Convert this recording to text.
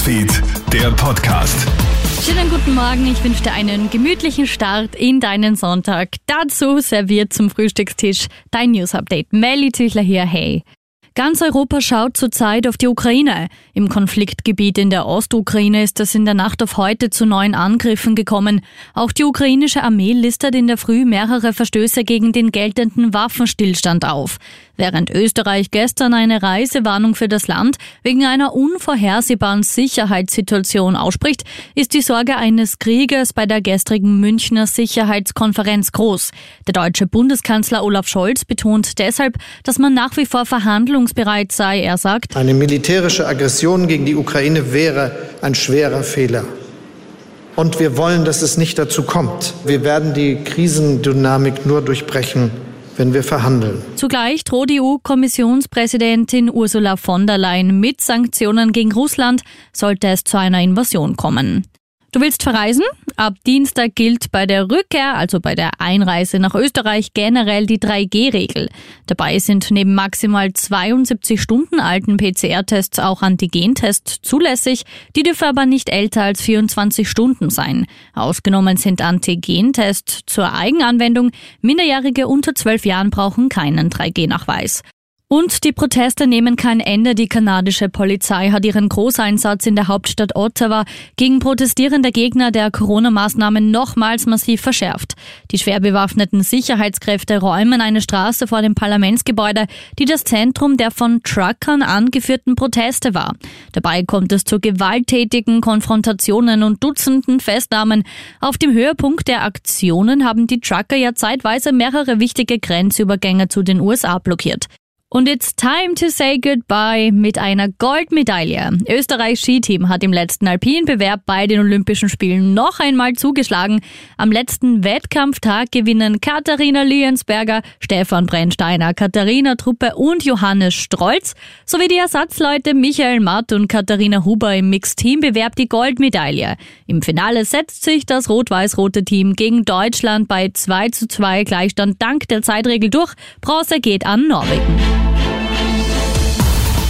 Newsfeed, der Podcast. Schönen guten Morgen, ich wünsche dir einen gemütlichen Start in deinen Sonntag. Dazu serviert zum Frühstückstisch dein News Update. Melly Tüchler hier, hey. Ganz Europa schaut zurzeit auf die Ukraine. Im Konfliktgebiet in der Ostukraine ist es in der Nacht auf heute zu neuen Angriffen gekommen. Auch die ukrainische Armee listet in der Früh mehrere Verstöße gegen den geltenden Waffenstillstand auf. Während Österreich gestern eine Reisewarnung für das Land wegen einer unvorhersehbaren Sicherheitssituation ausspricht, ist die Sorge eines Kriegers bei der gestrigen Münchner Sicherheitskonferenz groß. Der deutsche Bundeskanzler Olaf Scholz betont deshalb, dass man nach wie vor verhandlungsbereit sei. Er sagt, eine militärische Aggression gegen die Ukraine wäre ein schwerer Fehler. Und wir wollen, dass es nicht dazu kommt. Wir werden die Krisendynamik nur durchbrechen, wenn wir verhandeln. Zugleich droht EU-Kommissionspräsidentin Ursula von der Leyen mit Sanktionen gegen Russland, sollte es zu einer Invasion kommen. Du willst verreisen? Ab Dienstag gilt bei der Rückkehr, also bei der Einreise nach Österreich, generell die 3G-Regel. Dabei sind neben maximal 72 Stunden alten PCR-Tests auch Antigentests zulässig. Die dürfen aber nicht älter als 24 Stunden sein. Ausgenommen sind Antigentests zur Eigenanwendung. Minderjährige unter 12 Jahren brauchen keinen 3G-Nachweis. Und die Proteste nehmen kein Ende. Die kanadische Polizei hat ihren Großeinsatz in der Hauptstadt Ottawa gegen protestierende Gegner der Corona-Maßnahmen nochmals massiv verschärft. Die schwer bewaffneten Sicherheitskräfte räumen eine Straße vor dem Parlamentsgebäude, die das Zentrum der von Truckern angeführten Proteste war. Dabei kommt es zu gewalttätigen Konfrontationen und Dutzenden Festnahmen. Auf dem Höhepunkt der Aktionen haben die Trucker ja zeitweise mehrere wichtige Grenzübergänge zu den USA blockiert. Und it's time to say goodbye mit einer Goldmedaille. Österreichs Skiteam hat im letzten Alpinbewerb bei den Olympischen Spielen noch einmal zugeschlagen. Am letzten Wettkampftag gewinnen Katharina Liensberger, Stefan Brennsteiner, Katharina Truppe und Johannes Strolz sowie die Ersatzleute Michael Matt und Katharina Huber im Mixteambewerb die Goldmedaille. Im Finale setzt sich das rot-weiß-rote Team gegen Deutschland bei 2 zu 2 Gleichstand dank der Zeitregel durch. Bronze geht an Norwegen.